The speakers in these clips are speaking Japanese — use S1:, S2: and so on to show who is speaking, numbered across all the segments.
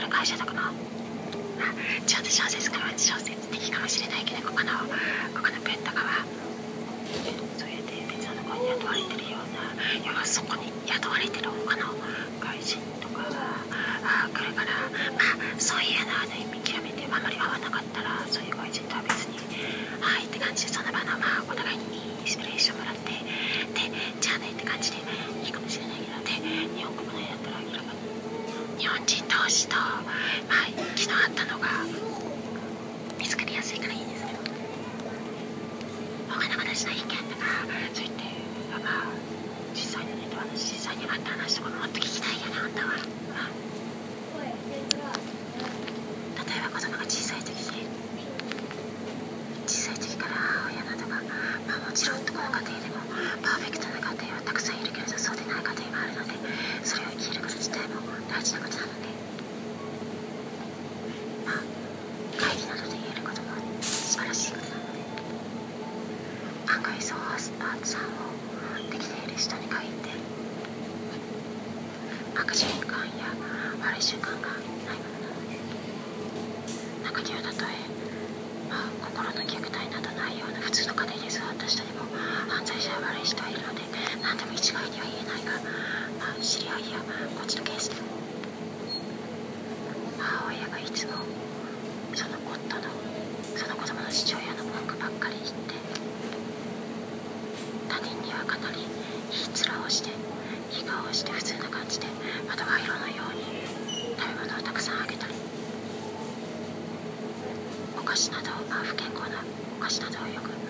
S1: もしかしてライバル会社とかのまあ、ちょっと小説かは小説的かもしれないけどここのここのペンとかはそうやって別のところに雇われてるような要はそこに雇われてる他の外人とかが来るからまあそういうのはね見極めてあまり合わなかったらそういう外人とは別にはいって感じでその場のまあお互いにインスピレーションもらってでじゃあねって感じでいいかもしれないけどで日本国内だったら明らかに日本人同士と、まあ、気の合ったのが見つかりやすいからいいですけど他の話の意見とかそう言ってまあ実際にね私実際にあった話とかもっと聞きたいよねあんたは、例えば子供が小さい時に小さい時から母親などがまあもちろんどこの家庭でもパーフェクトな家庭はたくさんいるけれどそうでない家庭もあるのでそれを生きること自体も大事なことなのでまあ会議などで言えることも素晴らしいことなので案外そうアートさんをできている人に限って悪循環や悪い習慣がないものなので中にはたとえ、まあ、心の虐待などないような普通の家庭で育った人でも犯罪者や悪い人はいるので何でも一概には言えないが、まあ、知り合いやこっちのケースでも母親がいつもその夫のその子供の父親の文句ばっかり言って他人にはかなりいい面をしていい顔をして普通な感じでまた賄賂のように食べ物をたくさんあげたりお菓子などをまあ不健康なお菓子などをよく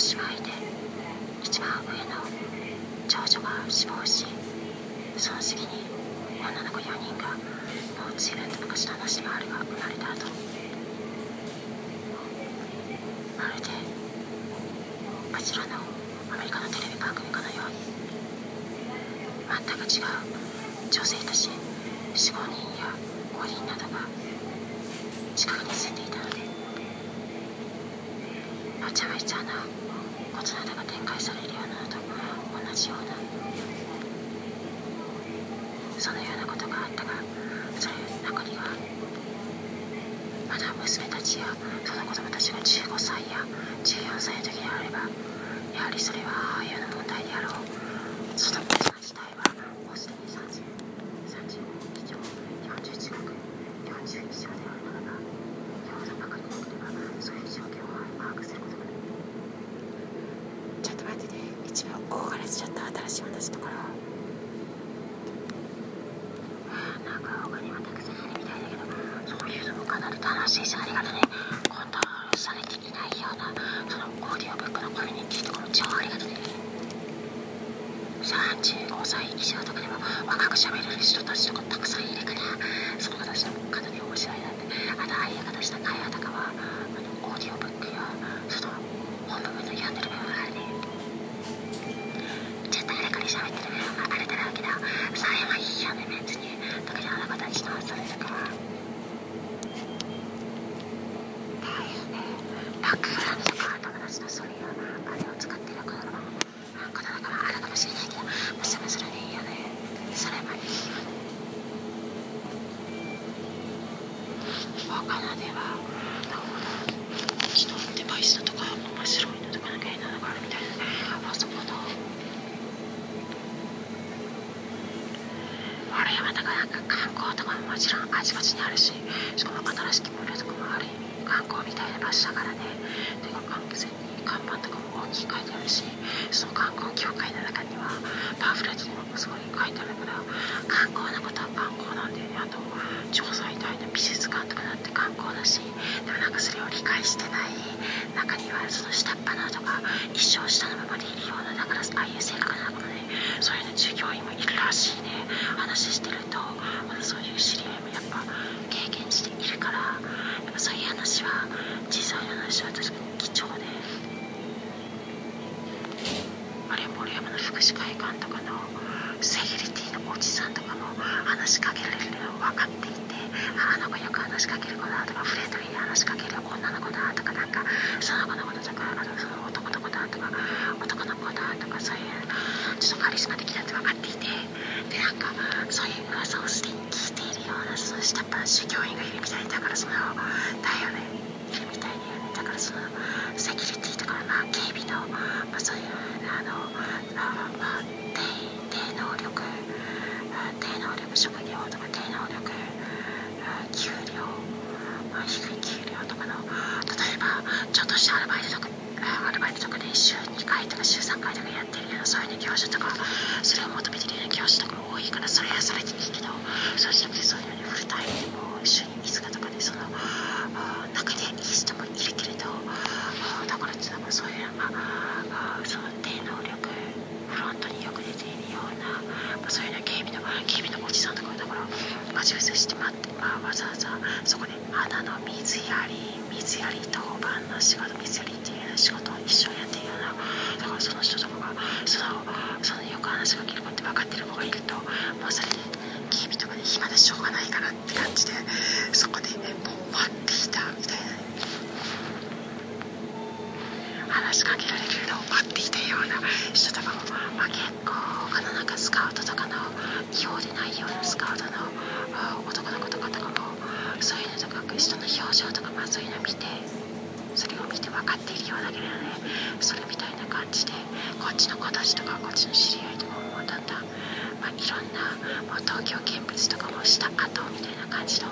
S1: ご姉妹で一番上の長女が死亡しその次に女の子4人がもう随分と昔の話もあるが生まれた後まるでこちらのアメリカのテレビ番組かのように全く違う女性たち45人や5人などが近くに住んでいたのでわちゃわちゃなことなが展開されるようなのと同じようなそのようなことがあったがそれ中にはまだ娘たちやその子供たちが15歳や14歳の時であればやはりそれは母親の問題であろうその妻自体はもうすでに30 35以上40近く40以上であるならばよほどバカになければそういう状況を把握することができるちょっと待ってね一番大がらしちゃった新しい話ところなんか他にはたくさんあるみたいだけどそういうのもかなり楽しいしありがとねコントロールされていないようなそのオーディオブックのコミュニティとかも超ありがとね。35歳以上とかでも若く喋れる人たちとかたくさんいるからその子たちのかなり面白いなってあとああいう形の会話とかはあのオーディオブックやその本部分の読んでる部分があるねちょっとあれこれ喋ってる部分があるだろうけどそれはいいよね別に特にあの子たちのそれだからだよねバックグラウンドとか友達のそういうあれを使ってる子とかもことだからあるかもしれないけど娘それでいいよねそれはいいよね他のではどうだうちのデバイスとか面白いのとかなんか変なのがあるみたいなあそこのあれはだからなんか観光とかももちろんあちこちにあるししかも新しき無料とかもある意味観光みたいな場所だからねてか完全に看板とかも大きく書いてあるしその観光協会の中にはパンフレットにもすごい書いてあるから観光のことは観光なんだよねあと調査みたいな美術館とかだって観光だしでもなんかそれを理解してない中にはその下っ端のとか一生下のままでいるようなだからああいう性格なのかもねそういうの従業員もいるらしいね話してるとまだそういう知り合いもやっぱ経験しているからやっぱそういう話は実際の話は確かに貴重であれ森山の福祉会館とかのセキュリティのおじさんとかも話しかけられるの分かっていてああの子よく話しかける子だとかフレンドリーに話しかける女の子だとかなんかその子のこととかあとその男の子だとか男の子だとかそういうちょっとカリスマ的だって分かっていてでなんかそういう噂をすでに聞いているようなその下っ端の従業員がいるみたいだからそのだよねいるみたいだよねだからそのセキュリティとかまあ警備の、まあ、そういうあのあまあ低低能力あ低能力職業とか低能力あ給料、まあ、低い給料とかの例えばちょっとしたアルバイトとかアルバイトとかで週2回とか週3回とかやってるようなそういう、ね、業種とかそれを求めてるような業種とか多いからそれはそれでいいけどそうじゃなくてそういうのにフルタイムでもう週に5日とかでその中でいい人もいるけれどだからそういうまあその低能力フロントによく出ているような、まあ、そういうような警備の警備のおじさんとかだから待ち伏せして待って、まあ、わざわざそこで花の水やり水やり当番の仕事水やりっていうような仕事を一緒にやっているようなだからその人とかがそのそのよく話しかける子って分かってる子がいるともうそれで警備とかで暇でしょうがないからって感じでそこでもう待っていたみたいな話しかけられるのを待っていたような人とかも、まあ、結構他のなんかスカウトとかの違法でないようなスカウトの男の子とかとかもそういうのとか人の表情とか、まあ、そういうの見てそれを見て分かっているようだけどね。それみたいな感じでこっちの子たちとかこっちの知り合いとかもだんだん、まあ、いろんなもう東京見物とかもした後みたいな感じの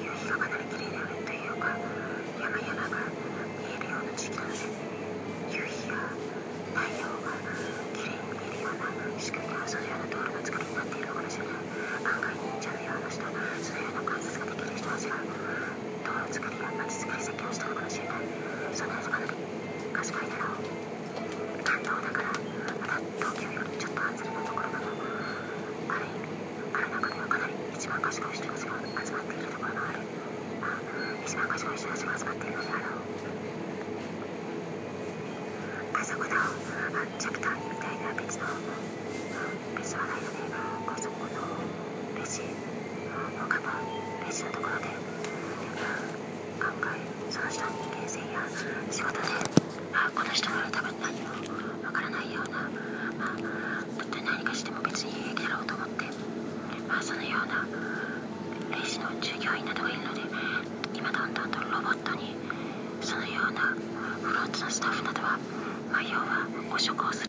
S1: 夕日が離れきれないというか山々が見えるような時間チャプターみたいな別の別の内容